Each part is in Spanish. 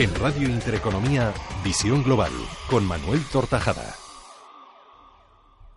En Radio Intereconomía, Visión Global, con Manuel Tortajada.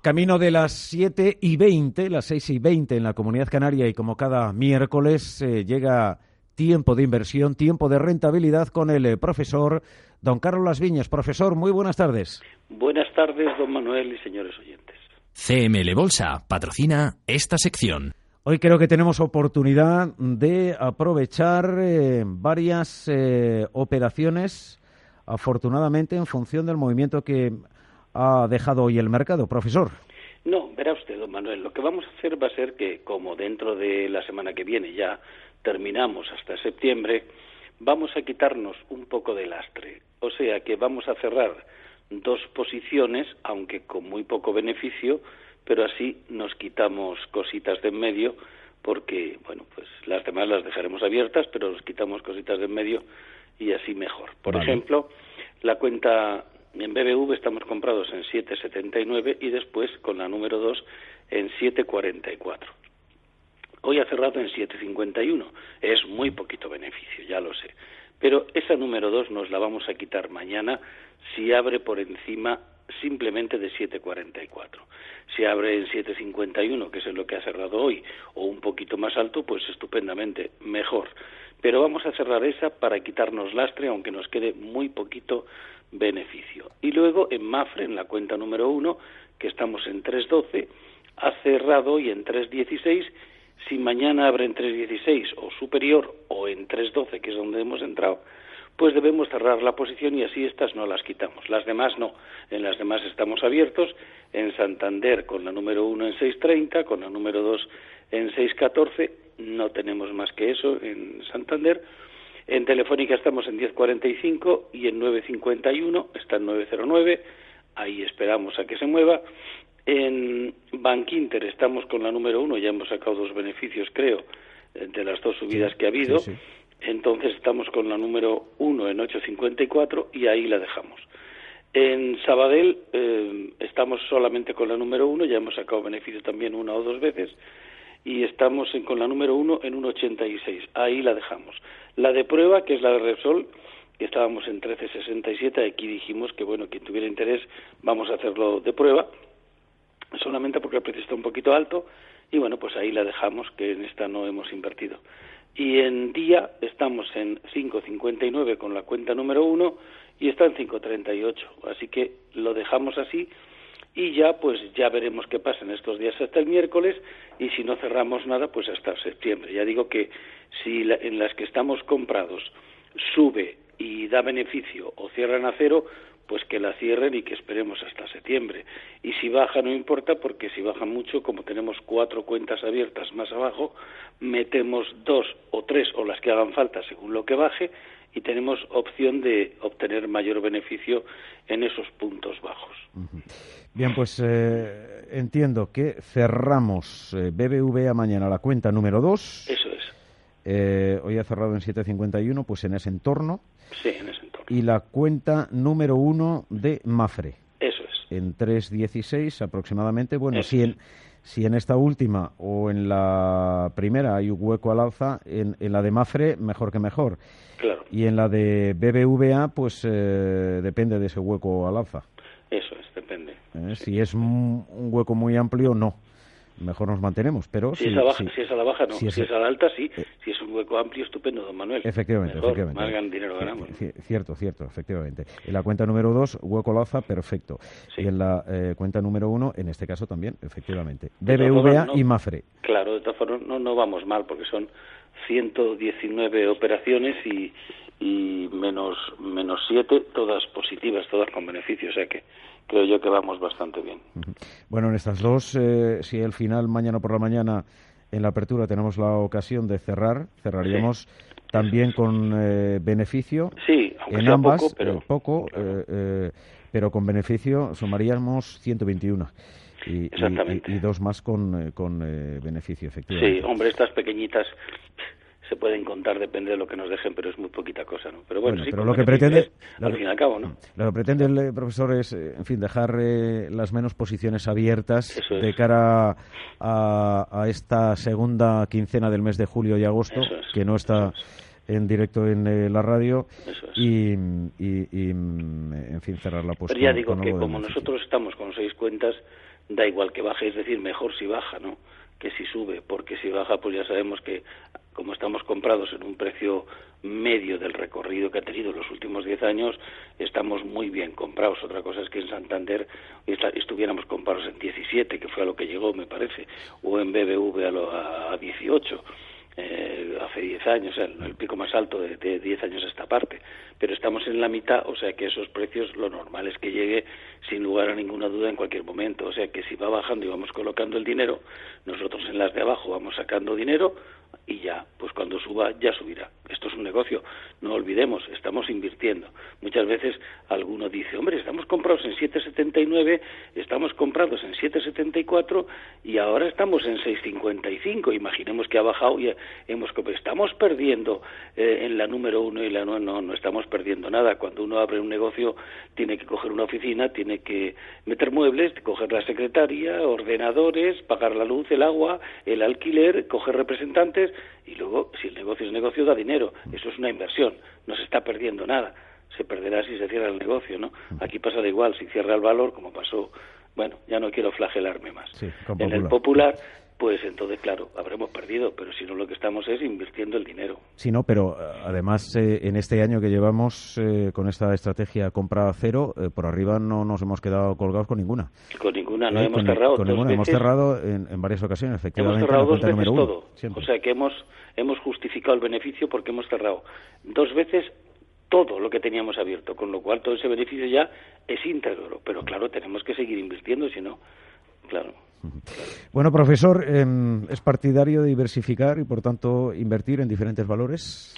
Camino de las 7 y 20, las 6 y 20 en la Comunidad Canaria y como cada miércoles eh, llega tiempo de inversión, tiempo de rentabilidad con el eh, profesor don Carlos Las Viñas. Profesor, muy buenas tardes. Buenas tardes, don Manuel y señores oyentes. CML Bolsa patrocina esta sección. Hoy creo que tenemos oportunidad de aprovechar eh, varias eh, operaciones, afortunadamente, en función del movimiento que ha dejado hoy el mercado. Profesor. No, verá usted, don Manuel, lo que vamos a hacer va a ser que, como dentro de la semana que viene ya terminamos hasta septiembre, vamos a quitarnos un poco de lastre. O sea que vamos a cerrar dos posiciones, aunque con muy poco beneficio, pero así nos quitamos cositas de en medio porque, bueno, pues las demás las dejaremos abiertas, pero nos quitamos cositas de en medio y así mejor. Por ejemplo, la cuenta en BBV estamos comprados en 7,79 y después con la número 2 en 7,44. Hoy ha cerrado en 7,51. Es muy poquito beneficio, ya lo sé. Pero esa número 2 nos la vamos a quitar mañana si abre por encima simplemente de 7,44. Si abre en 7,51, que es en lo que ha cerrado hoy, o un poquito más alto, pues estupendamente, mejor. Pero vamos a cerrar esa para quitarnos lastre, aunque nos quede muy poquito beneficio. Y luego en Mafre, en la cuenta número 1, que estamos en 3,12, ha cerrado hoy en 3,16. Si mañana abre en 3,16 o superior, o en 3,12, que es donde hemos entrado, pues debemos cerrar la posición y así estas no las quitamos. Las demás no. En las demás estamos abiertos. En Santander con la número 1 en 6.30, con la número 2 en 6.14. No tenemos más que eso en Santander. En Telefónica estamos en 10.45 y en 9.51 está en 9.09. Ahí esperamos a que se mueva. En Bankinter estamos con la número 1, ya hemos sacado dos beneficios, creo, de las dos subidas que ha habido. Entonces estamos con la número 1 en 8.54 y ahí la dejamos. En Sabadell eh, estamos solamente con la número 1, ya hemos sacado beneficio también una o dos veces, y estamos con la número 1 en 1,86. Ahí la dejamos. La de prueba, que es la de Repsol, que estábamos en 13,67, aquí dijimos que, bueno, quien tuviera interés, vamos a hacerlo de prueba, solamente porque el precio está un poquito alto, y bueno, pues ahí la dejamos, que en esta no hemos invertido y en día estamos en 5.59 con la cuenta número 1 y está en 5.38. Así que lo dejamos así y ya pues ya veremos qué pasa en estos días hasta el miércoles y si no cerramos nada pues hasta septiembre. Ya digo que si en las que estamos comprados sube y da beneficio o cierran a cero, pues que la cierren y que esperemos hasta septiembre. Y si baja no importa porque si baja mucho, como tenemos cuatro cuentas abiertas más abajo, metemos dos o tres o las que hagan falta según lo que baje y tenemos opción de obtener mayor beneficio en esos puntos bajos. Bien, pues eh, entiendo que cerramos eh, BBVA mañana la cuenta número dos. Eso es. Eh, hoy ha cerrado en 7.51, pues en ese entorno. Sí, en ese entorno. Y la cuenta número uno de Mafre. Eso es. En 3.16 aproximadamente. Bueno, si en, si en esta última o en la primera hay un hueco al alza, en, en la de Mafre mejor que mejor. Claro. Y en la de BBVA, pues eh, depende de ese hueco al alza. Eso es, depende. Eh, Si es un, un hueco muy amplio, no mejor nos mantenemos. Pero si, si, es, a baja, si- si es a la baja, no. si es- es a la alta, sí. Eh. si es un hueco amplio, estupendo, don Manuel. Efectivamente, Mejor, efectivamente. Más dinero ganamos. Ci- Cierto, cierto, efectivamente. En la cuenta número 2, hueco al alza, perfecto. Sí. Y en la eh, cuenta número 1, en este caso también, efectivamente. BBVA no- y Mafre. Claro, de todas formas no, no vamos mal porque son 119 operaciones y, y menos menos 7, todas positivas, todas con beneficio, o sea que creo yo que vamos bastante bien. Bueno, en estas dos, eh, si al final, mañana por la mañana, en la apertura tenemos la ocasión de cerrar, cerraríamos también con eh, beneficio. Sí, aunque en sea ambas, poco, pero eh, poco, claro. eh, eh, pero con beneficio sumaríamos 121. Y, Exactamente. y- y dos más con, con beneficio, efectivamente. Sí, hombre, estas pequeñitas se pueden contar, depende de lo que nos dejen, pero es muy poquita cosa, ¿no? Pero bueno, Bueno, sí, pero con lo que pretende- es, lo al que- fin y al cabo, ¿no? Lo que pretende el eh, profesor es, eh, en fin, dejar eh, las menos posiciones abiertas Eso es. de cara a, a esta segunda quincena del mes de julio y agosto, es, que no está en directo en eh, la radio y, en fin, cerrar la Pero ya digo que como nosotros estamos con seis cuentas, da igual que baje, es decir, mejor si baja, ¿no? Que si sube, porque si baja, pues ya sabemos que como estamos comprados en un precio medio del recorrido que ha tenido los últimos diez años, estamos muy bien comprados. Otra cosa es que en Santander estuviéramos comprados en 17, que fue a lo que llegó, me parece, o en BBV a, lo, a 18 eh, hace 10 años, el, pico más alto de 10 años a esta parte, pero estamos en la mitad, o sea que esos precios lo normal es que llegue sin lugar a ninguna duda en cualquier momento, o sea que si va bajando y vamos colocando el dinero, nosotros en las de abajo vamos sacando dinero, y ya, pues cuando suba ya subirá. Esto es un negocio, estamos invirtiendo. Muchas veces alguno dice, hombre, estamos comprados en 7,79, estamos comprados en 7,74 y ahora estamos en 6,55. Imaginemos que ha bajado y hemos estamos perdiendo eh, en la número uno y la no, no, no estamos perdiendo nada. Cuando uno abre un negocio tiene que coger una oficina, tiene que meter muebles, coger la secretaria, ordenadores, pagar la luz, el agua, el alquiler, coger representantes y luego, si el negocio es negocio, da dinero. Eso es una inversión, no se está perdiendo nada. Se perderá si se cierra el negocio, ¿no? Aquí pasa de igual, si cierra el valor, como pasó, bueno, ya no quiero flagelarme más. en el popular pues entonces, claro, habremos perdido, pero si no lo que estamos es invirtiendo el dinero. Sí, no, pero eh, además eh, en este año que llevamos eh, con esta estrategia compra cero, por arriba no nos hemos quedado colgados con ninguna. Con ninguna, no hemos cerrado. Con ninguna, hemos cerrado en, varias ocasiones, efectivamente. Hemos cerrado dos veces todo. o sea que hemos, hemos justificado el beneficio porque hemos cerrado dos veces todo lo que teníamos abierto, con lo cual todo ese beneficio ya es íntegro, pero claro, tenemos que seguir invirtiendo, si no, claro. Bueno, profesor, em, ¿es partidario de diversificar y, por tanto, invertir en diferentes valores?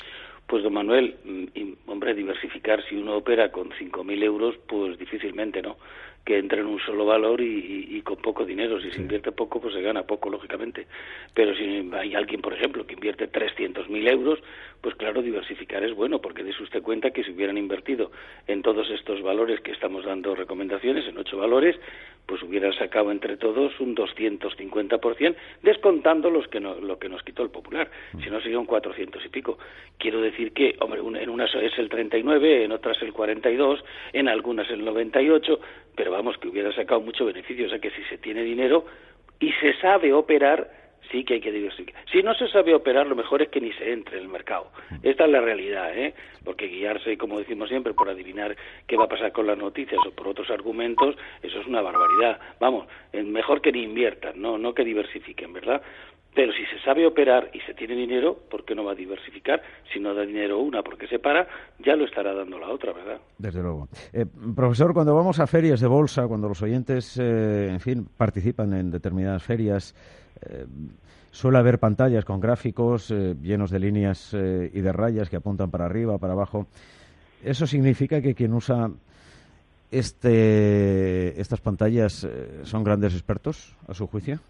Pues, don Manuel, mm, hombre, diversificar, si uno opera con 5.000 euros, pues difícilmente, ¿no? Que entre en un solo valor y, con poco dinero. Si se invierte poco, pues se gana poco, lógicamente. Pero si hay alguien, por ejemplo, que invierte 300.000 euros, pues claro, diversificar es bueno, porque dése usted cuenta que si hubieran invertido en todos estos valores que estamos dando recomendaciones, en ocho valores, pues hubieran sacado entre todos un 250%, descontando los que no, lo que nos quitó el popular. Si no, sería un 400 y pico. Quiero decir que, hombre, en unas es el 39, en otras el 42, en algunas el 98, pero vamos, que hubiera sacado mucho beneficio. O sea que si se tiene dinero y se sabe operar, sí que hay que diversificar. Si no se sabe operar, lo mejor es que ni se entre en el mercado. Esta es la realidad, ¿eh? Porque guiarse, como decimos siempre, por adivinar qué va a pasar con las noticias o por otros argumentos, eso es una barbaridad. Vamos, mejor que ni inviertan, no, no que diversifiquen, ¿verdad? Pero si se sabe operar y se tiene dinero, ¿por qué no va a diversificar? Si no da dinero una porque se para, ya lo estará dando la otra, ¿verdad? Desde luego. Eh, profesor, cuando vamos a ferias de bolsa, cuando los oyentes, eh, en fin, participan en determinadas ferias, eh, suele haber pantallas con gráficos eh, llenos de líneas y de rayas que apuntan para arriba, para abajo. ¿Eso significa que quien usa este, estas pantallas son grandes expertos, a su juicio?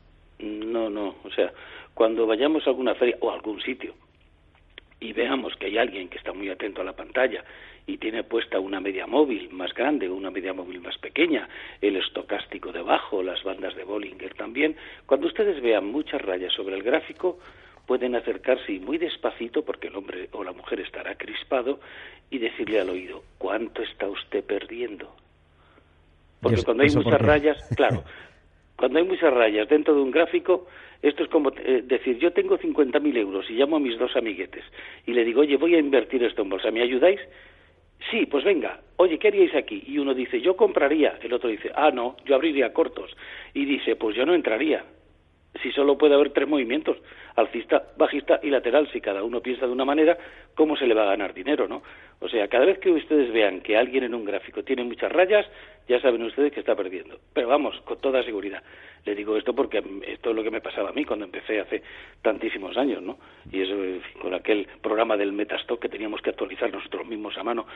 O sea, cuando vayamos a alguna feria o a algún sitio y veamos que hay alguien que está muy atento a la pantalla y tiene puesta una media móvil más grande o una media móvil más pequeña, el estocástico debajo, las bandas de Bollinger también, cuando ustedes vean muchas rayas sobre el gráfico, pueden acercarse muy despacito, porque el hombre o la mujer estará crispado, y decirle al oído, ¿cuánto está usted perdiendo? Porque cuando hay muchas rayas, claro, cuando hay muchas rayas dentro de un gráfico, esto es como eh, decir, yo tengo 50.000 euros y llamo a mis dos amiguetes y le digo, oye, voy a invertir esto en bolsa, ¿me ayudáis? Sí, pues venga, oye, ¿qué haríais aquí? Y uno dice, yo compraría, el otro dice, ah, no, yo abriría cortos. Y dice, pues yo no entraría. Si solo puede haber tres movimientos, alcista, bajista y lateral, si cada uno piensa de una manera, ¿cómo se le va a ganar dinero, no? O sea, cada vez que ustedes vean que alguien en un gráfico tiene muchas rayas, ya saben ustedes que está perdiendo. Pero vamos, con toda seguridad. Le digo esto porque esto es lo que me pasaba a mí cuando empecé hace tantísimos años, ¿no? Y eso con aquel programa del Metastock que teníamos que actualizar nosotros mismos a mano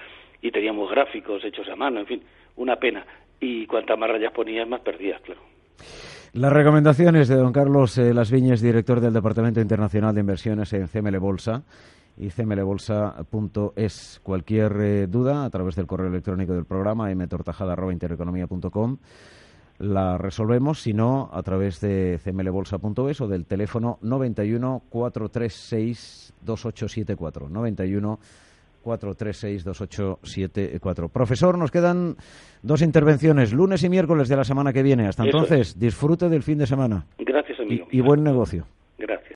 y teníamos gráficos hechos a mano, en fin, una pena. Y cuantas más rayas ponías, más perdías, claro. Las recomendaciones de don Carlos eh, Las Viñas, director del Departamento Internacional de Inversiones en CML Bolsa y cmlbolsa.es. Cualquier eh, duda a través del correo electrónico del programa mtortajada.intereconomía.com la resolvemos, si no, a través de cmlbolsa.es o del teléfono 91 436 2874. 91 436 2874. Profesor, nos quedan dos intervenciones, lunes y miércoles de la semana que viene. Hasta entonces, disfrute del fin de semana. Gracias, amigo. y buen negocio.